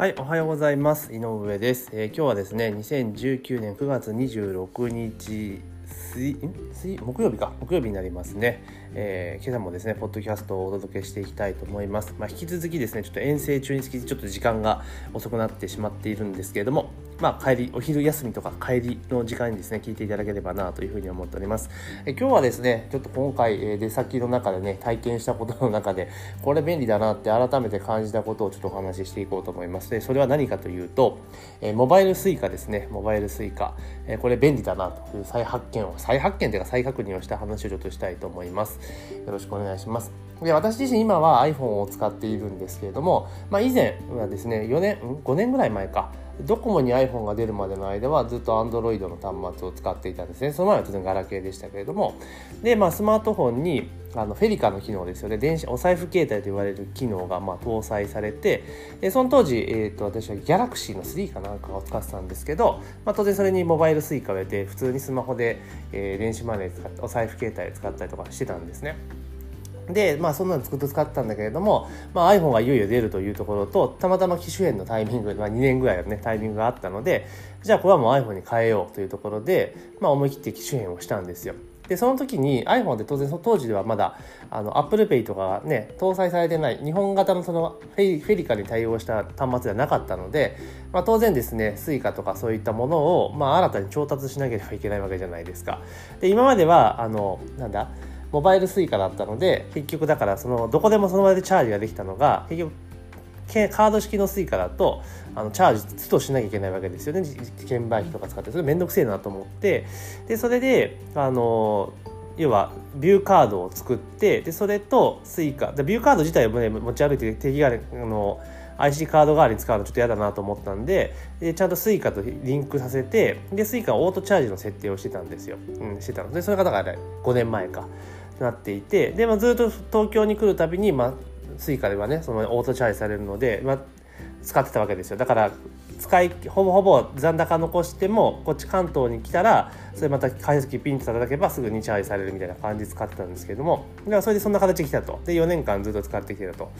はい、おはようございます。井上です。えー今日はですね、2019年9月26日水水木曜日か木曜日になりますね、えー今朝もですねポッドキャストをお届けしていきたいと思います、まあ、引き続きですねちょっと遠征中につきちょっと時間が遅くなってしまっているんですけれどもまあ帰りお昼休みとか帰りの時間にですね聞いていただければなというふうに思っております。え今日はですねちょっと今回え出先の中でね体験したことの中でこれ便利だなって改めて感じたことをちょっとお話ししていこうと思います。でそれは何かというと、えモバイル Suica ですね。モバイル Suica、えこれ便利だなという再発見を再発見というか再確認をした話をちょっとしたいと思います。よろしくお願いします。で私自身今は iPhone を使っているんですけれども、まあ、以前はですね4年5年ぐらい前か。ドコモに iPhone が出るまでの間はずっと Android の端末を使っていたんですね。その前は当然ガラケーでしたけれども。で、まあ、スマートフォンにあのフェリカの機能ですよね。電子お財布携帯と言われる機能がまあ搭載されてでその当時、えー、と私はギャラクシーの3かなんかを使ってたんですけど、まあ、当然それにモバイル Suica を入れて普通にスマホで、えー電子マネー使ってお財布携帯を使ったりとかしてたんですね。でまあそんなのずっと使ったんだけれども、まあ、iPhone がいよいよ出るというところとたまたま機種変のタイミング、まあ、2年ぐらいのねタイミングがあったのでじゃあこれはもう iPhone に変えようというところで、まあ、思い切って機種変をしたんですよ。でその時に iPhone って当然当時ではまだあの ApplePay とかがね搭載されてない日本型のそのフェリフェリカに対応した端末ではなかったので、まあ、当然ですね Suica とかそういったものを、まあ、新たに調達しなければいけないわけじゃないですか。で今まではあのなんだモバイル Suica だったので結局だからそのどこでもその場でチャージができたのが結局カード式の Suica だとあのチャージ都度しなきゃいけないわけですよね。券売機とか使って。それめんどくせえなと思って。でそれであの要はビューカードを作ってでそれと Suica でビューカード自体を、ね、持ち歩いて定義があの IC カード代わりに使うのちょっと嫌だなと思ったんででちゃんと Suica とリンクさせてで Suica オートチャージの設定をしてたんですよ、うん、してたの。でそれがだから5年前か。なっていてで、まあ、ずっと東京に来るたびに、まあ、Suica ではねそのオートチャージされるので、まあ、使ってたわけですよ。だから使いほぼほぼ残高残してもこっち関東に来たらそれまた解析ピンと叩けばすぐにチャージされるみたいな感じで使ってたんですけども。だからそれでそんな形で来たと。で4年間ずっと使ってきてたと。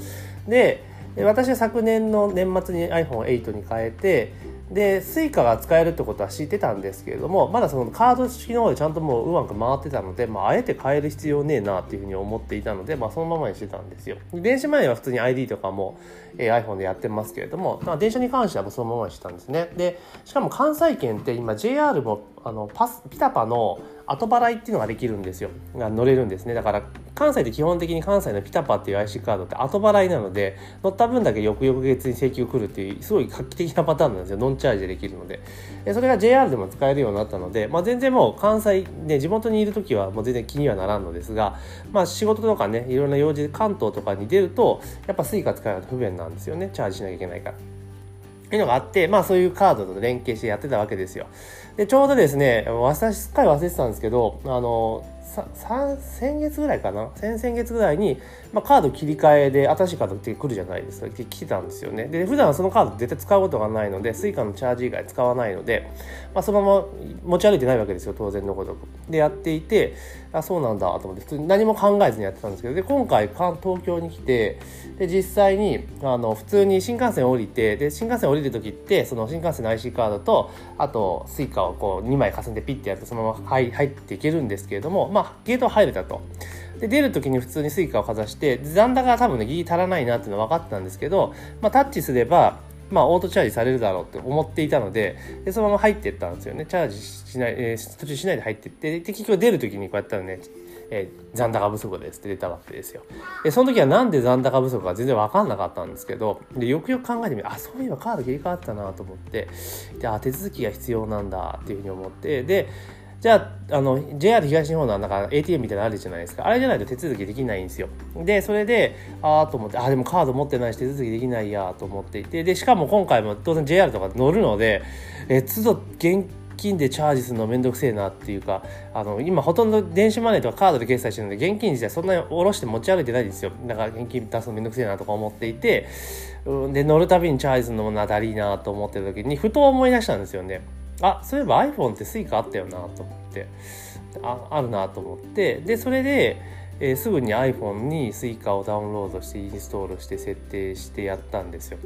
で私は昨年の年末に iPhone8 に変えてで Suica が使えるってことは知ってたんですけれどもまだそのカード式の方でちゃんともううまく回ってたので、まあ、あえて変える必要ねえなっていうふうに思っていたので、まあ、そのままにしてたんですよ。電子マネーは普通に ID とかも、えー iPhone でやってますけれども、まあ、電車に関してはそのままにしてたんですね。でしかも関西圏って今 JR もあのパスピタパの後払いっていうのができるんですよ。乗れるんですね。だから関西で基本的に関西のピタパっていう IC カードって後払いなので乗った分だけ翌々月に請求来るっていうすごい画期的なパターンなんですよノンチャージできるのででそれが JR でも使えるようになったので、まあ、全然もう関西ね地元にいる時はもう全然気にはならんのですが、まあ、仕事とかねいろんな用事で関東とかに出るとやっぱ Suica 使うの不便なんですよねチャージしなきゃいけないから。っていうのがあって、まあそういうカードと連携してやってたわけですよ。で、ちょうどですね、私すっかり忘れてたんですけど、あの、先月ぐらいかな？先々月ぐらいに、まあ、カード切り替えで新しいカードって来るじゃないですか。来てたんですよね。で普段はそのカード絶対使うことがないので Suica のチャージ以外使わないので、まあ、そのまま持ち歩いてないわけですよ。当然のことでやっていてあそうなんだと思って普通に何も考えずにやってたんですけど。で今回東京に来てで実際にあの普通に新幹線降りてで新幹線降りる時ってその新幹線の IC カードとあと Suica をこう2枚重ねてピッてやるとそのまま入っていけるんですけれども、まあ、ゲート入れたと。で出る時に普通に Suica をかざして残高が多分ねギリ足らないなっていうのは分かってたんですけど、まあ、タッチすればまあ、オートチャージされるだろうって思っていたのででそのまま入っていったんですよねチャージしない、えー途中しないで入っていってで結局出る時にこうやったらね、えー残高不足ですって出たわけですよでその時はなんで残高不足か全然分かんなかったんですけどでよくよく考えてみるあそういえばカード切り替わったなと思ってであ手続きが必要なんだっていうふうに思ってでじゃあ、あの、JR 東日本のなんか ATM みたいなのあるじゃないですか。あれじゃないと手続きできないんですよ。で、それで、ああと思って、ああでもカード持ってないし手続きできないやと思っていて、で、しかも今回も当然 JR とか乗るので、え、都度現金でチャージするのめんどくせえなっていうか、あの、今ほとんど電子マネーとかカードで決済してるので、現金自体そんなに下ろして持ち歩いてないんですよ。だから現金出すのめんどくせえなとか思っていて、で、乗るたびにチャージするのもなだりーなと思ってる時に、ふと思い出したんですよね。あそういえば iPhone って Suica あったよなと思って。ああるなと思って。でそれで、えーすぐに iPhone に Suica をダウンロードしてインストールして設定してやったんですよ。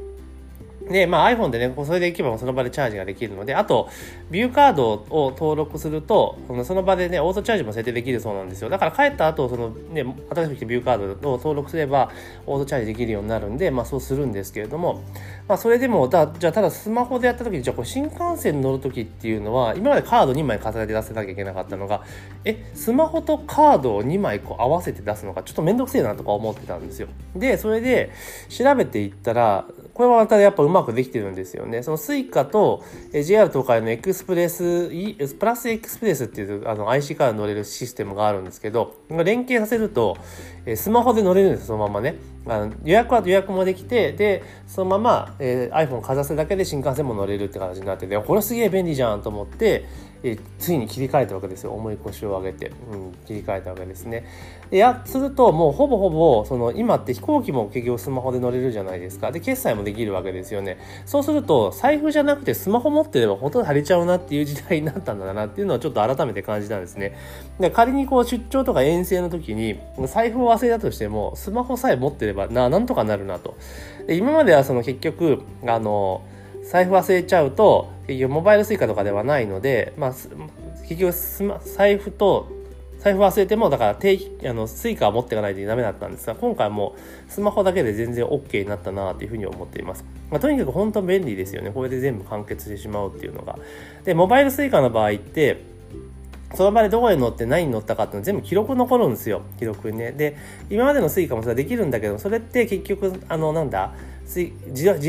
で、まあ iPhone でね、それで行けばその場でチャージができるので、あと、ビューカードを登録すると、その場でね、オートチャージも設定できるそうなんですよ。だから帰った後、そのね、新しく来たビューカードを登録すれば、オートチャージできるようになるんで、まあそうするんですけれども、まあそれでも、だじゃあただスマホでやった時に、じゃあこれ新幹線乗る時っていうのは、今までカード2枚重ねて出せなきゃいけなかったのが、え、スマホとカードを2枚こう合わせて出すのがちょっとめんどくせえなとか思ってたんですよ。で、それで調べていったら、これはまたやっぱうまくできてるんですよね。その Suica と JR 東海のエクスプレス、プラスエクスプレスっていうあの IC カード乗れるシステムがあるんですけど、連携させると、スマホで乗れるんですそのままね。あの予約は予約もできて、で、そのまま、えー、iPhone かざすだけで新幹線も乗れるって形になってて、これすげえ便利じゃんと思って、えついに切り替えたわけですよ。重い腰を上げて、うん、切り替えたわけですね。でやするともうほぼほぼその今って飛行機も結局スマホで乗れるじゃないですか。で決済もできるわけですよね。そうすると財布じゃなくてスマホ持ってればほとんど足りちゃうなっていう時代になったんだなっていうのをちょっと改めて感じたんですね。で仮にこう出張とか遠征の時に財布を忘れたとしてもスマホさえ持ってればななんとかなるなと。で今まではその結局あの財布忘れちゃうと結局モバイル Suica とかではないので、まあ、結局スマ財布と財布忘れてもだから定期あの Suica は持っていかないとダメだったんですが今回もスマホだけで全然 OK になったなというふうに思っています、まあ、とにかく本当便利ですよね。これで全部完結してしまうっていうのが。でモバイル Suica の場合ってその場でどこに乗って何に乗ったかっていうの全部記録残るんですよ。記録にね。で今までの Suica もそれはできるんだけどそれって結局あのなんだ自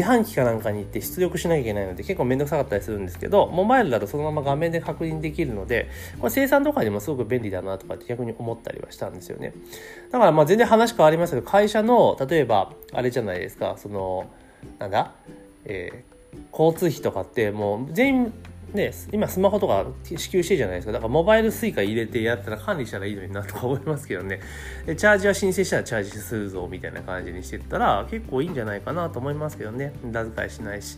販機かなんかに行って出力しなきゃいけないので結構めんどくさかったりするんですけどモバイルだとそのまま画面で確認できるのでこれ生産とかにもすごく便利だなとかって逆に思ったりはしたんですよね。だからまあ全然話変わりますけど会社の例えばあれじゃないですかそのなんだ、えー、交通費とかってもう全員ね、今スマホとか支給してるじゃないですか。だからモバイル Suica 入れてやったら管理したらいいのになとか思いますけどね。でチャージは申請したらチャージするぞみたいな感じにしてったら結構いいんじゃないかなと思いますけどね。無駄遣いしないし。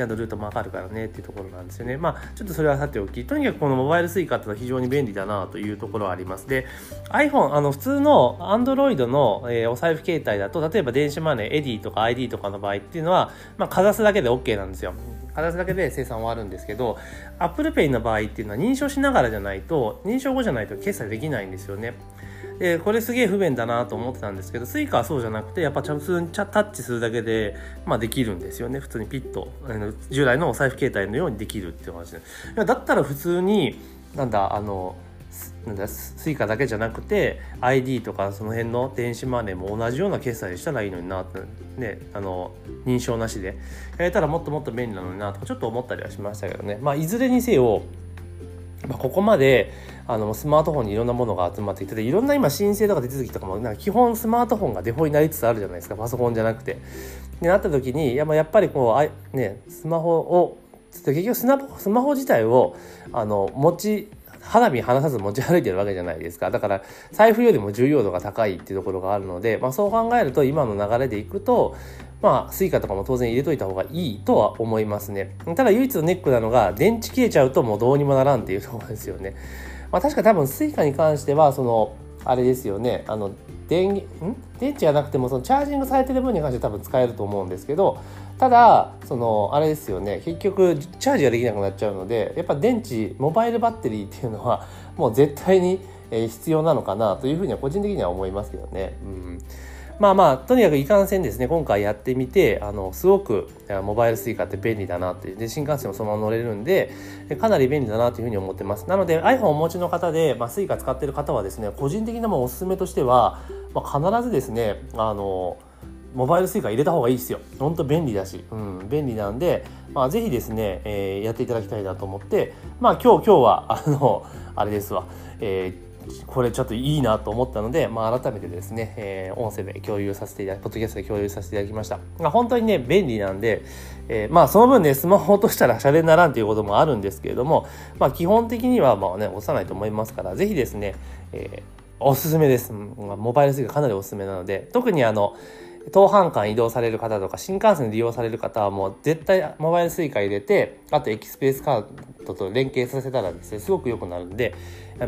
ちゃんとルートもわかるからねっていうところなんですよね。まあ、ちょっとそれはさておき、とにかくこのモバイル Suica ってのは非常に便利だなというところはあります。で、iPhone、あの、普通の Android の、えー、お財布携帯だと、例えば電子マネー、エディとか ID とかの場合っていうのは、まあ、かざすだけで OK なんですよ。かざすだけで生産終わるんですけど Apple Pay の場合っていうのは認証しながらじゃないと認証後じゃないと決済できないんですよね。でこれすげえ不便だなと思ってたんですけど Suica はそうじゃなくてやっぱ普通にタッチするだけで、まあ、できるんですよね普通にピッとあの従来のお財布携帯のようにできるっていう話でだったら普通になんだあのなんだ Suica だけじゃなくて iD とかその辺の電子マネーも同じような決済したらいいのになってねあの認証なしでやれたらもっともっと便利なのになとかちょっと思ったりはしましたけどねまあいずれにせよまあ、ここまであのスマートフォンにいろんなものが集まってきていろんな今申請とか手続きとかもなんか基本スマートフォンがデフォになりつつあるじゃないですかパソコンじゃなくて。でなった時にやっぱりこうあ、ね、スマホを結局スマホ自体をあの持ち肌身離さず持ち歩いてるわけじゃないですか。だから、財布よりも重要度が高いっていうところがあるので、まあそう考えると今の流れでいくと、まあ、スイカとかも当然入れといた方がいいとは思いますね。ただ唯一のネックなのが、電池切れちゃうともうどうにもならんっていうところですよね。まあ確か多分スイカに関しては、その、あれですよね、あの、電ん？電池がなくてもその charging されてる分に関しては多分使えると思うんですけどただそのあれですよね。結局チャージができなくなっちゃうのでやっぱ電池モバイルバッテリーっていうのはもう絶対に必要なのかなというふうには個人的には思いますけどね。うん。まあまあとにかくいかんせんですね今回やってみてあのすごくモバイル Suica って便利だなってで新幹線もそのまま乗れるんでかなり便利だなというふうに思ってます。なので iPhone をお持ちの方で、まあ、Suica 使ってる方はですね個人的なもおすすめとしては、まあ、必ずですねあのモバイル Suica 入れた方がいいですよ。ほんと便利だし、うん、便利なんで、まあ、ぜひですね、えー、やっていただきたいなと思って、まあ、今日、今日は、あの、あれですわ、えーこれちょっといいなと思ったので、まあ、改めてですね、えー、音声で共有させていただき、ポッドキャストで共有させていただきました。まあ、本当にね、便利なんで、えー、まあ、その分ね、スマホ落としたら シャレにならんということもあるんですけれども、まあ、基本的には、まあね、押さないと思いますから、ぜひですね、えー、おすすめです。モバイルスイカかなりおすすめなので、特にあの、当半間移動される方とか新幹線利用される方はもう絶対モバイル Suica 入れてあとエキスプレスカードと連携させたらですねすごく良くなるんで、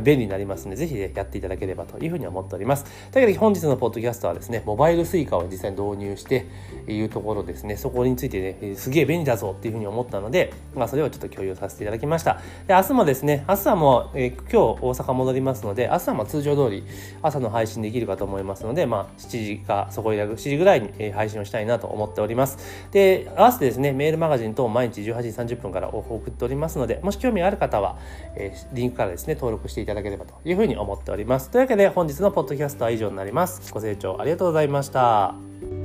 便利になりますので、ぜひね、やっていただければというふうに思っております。というわけで本日のポッドキャストはですね、モバイル suica を実際に導入していうところですね、そこについてね、すげえ便利だぞっていうふうに思ったので、まあ、それをちょっと共有させていただきました。で、明日もですね、明日はもう、えー、今日大阪戻りますので、明日はま通常通り朝の配信できるかと思いますので、まあ、7時かそこいら7時ぐらいに配信をしたいなと思っております。で、合わせてですね、メールマガジン等毎日18時30分から送っておりますので、もし興味ある方は、えー、リンクからですね、登録していただければというふうに思っております。というわけで本日のポッドキャストは以上になります。ご清聴ありがとうございました。